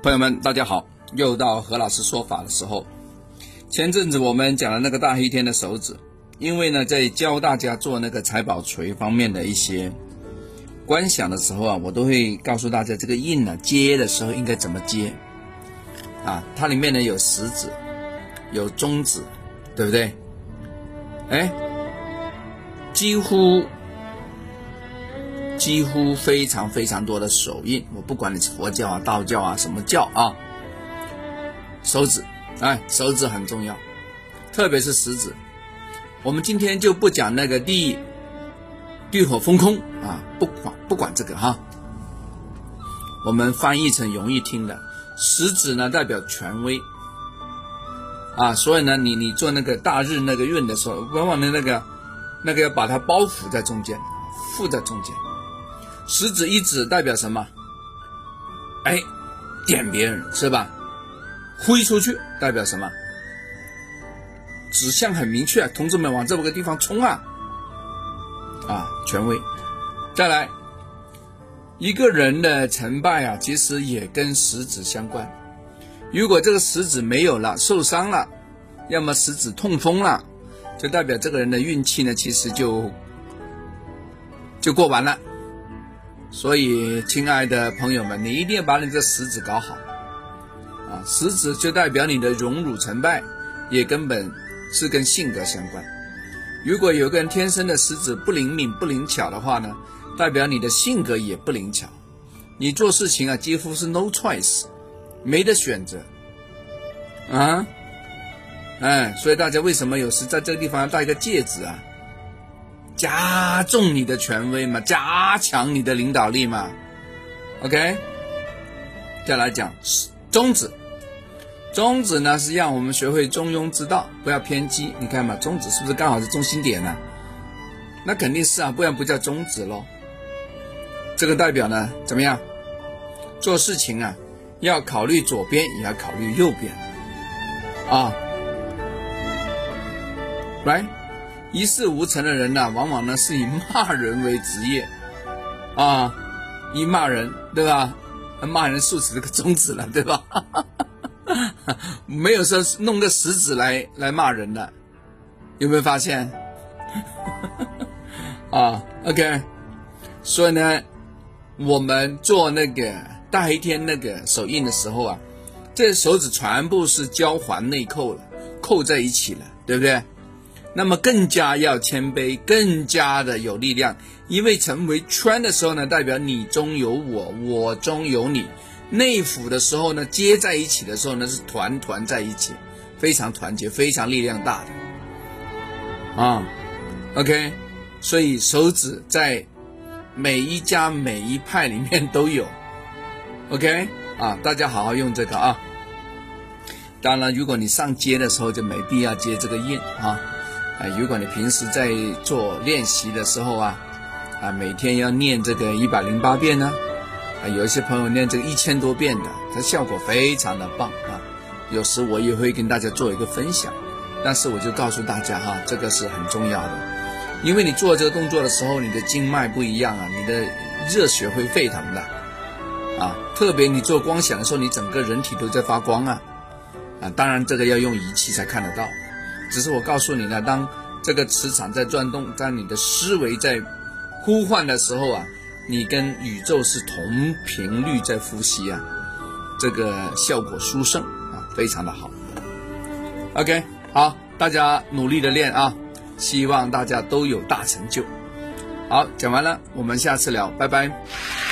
朋友们，大家好！又到何老师说法的时候。前阵子我们讲了那个大黑天的手指，因为呢，在教大家做那个财宝锤方面的一些观想的时候啊，我都会告诉大家这个印呢接的时候应该怎么接啊。它里面呢有食指，有中指，对不对？哎，几乎。几乎非常非常多的手印，我不管你是佛教啊、道教啊、什么教啊，手指，哎，手指很重要，特别是食指。我们今天就不讲那个地地火风空啊，不管不管这个哈，我们翻译成容易听的，食指呢代表权威啊，所以呢，你你做那个大日那个运的时候，往往的那个那个要把它包覆在中间，附在中间。食指一指代表什么？哎，点别人是吧？挥出去代表什么？指向很明确，同志们往这么个地方冲啊！啊，权威。再来，一个人的成败啊，其实也跟食指相关。如果这个食指没有了，受伤了，要么食指痛风了，就代表这个人的运气呢，其实就就过完了。所以，亲爱的朋友们，你一定要把你这食指搞好啊！食指就代表你的荣辱成败，也根本是跟性格相关。如果有个人天生的食指不灵敏、不灵巧的话呢，代表你的性格也不灵巧。你做事情啊，几乎是 no choice，没得选择啊！哎，所以大家为什么有时在这个地方要戴一个戒指啊？加重你的权威嘛，加强你的领导力嘛，OK。再来讲中指，中指呢是让我们学会中庸之道，不要偏激。你看嘛，中指是不是刚好是中心点呢？那肯定是啊，不然不叫中指喽。这个代表呢怎么样？做事情啊，要考虑左边，也要考虑右边啊，Right。一事无成的人呢，往往呢是以骂人为职业，啊，一骂人，对吧？骂人竖起这个中指了，对吧？没有说弄个食指来来骂人的，有没有发现？啊，OK，所以呢，我们做那个大黑天那个手印的时候啊，这手指全部是交环内扣了，扣在一起了，对不对？那么更加要谦卑，更加的有力量，因为成为圈的时候呢，代表你中有我，我中有你。内府的时候呢，接在一起的时候呢，是团团在一起，非常团结，非常力量大的。啊，OK，所以手指在每一家每一派里面都有。OK，啊，大家好好用这个啊。当然，如果你上街的时候就没必要接这个印啊。啊，如果你平时在做练习的时候啊，啊，每天要念这个一百零八遍呢，啊，有一些朋友念这个一千多遍的，它效果非常的棒啊。有时我也会跟大家做一个分享，但是我就告诉大家哈，这个是很重要的，因为你做这个动作的时候，你的经脉不一样啊，你的热血会沸腾的，啊，特别你做光想的时候，你整个人体都在发光啊，啊，当然这个要用仪器才看得到。只是我告诉你呢，当这个磁场在转动，在你的思维在呼唤的时候啊，你跟宇宙是同频率在呼吸啊，这个效果殊胜啊，非常的好。OK，好，大家努力的练啊，希望大家都有大成就。好，讲完了，我们下次聊，拜拜。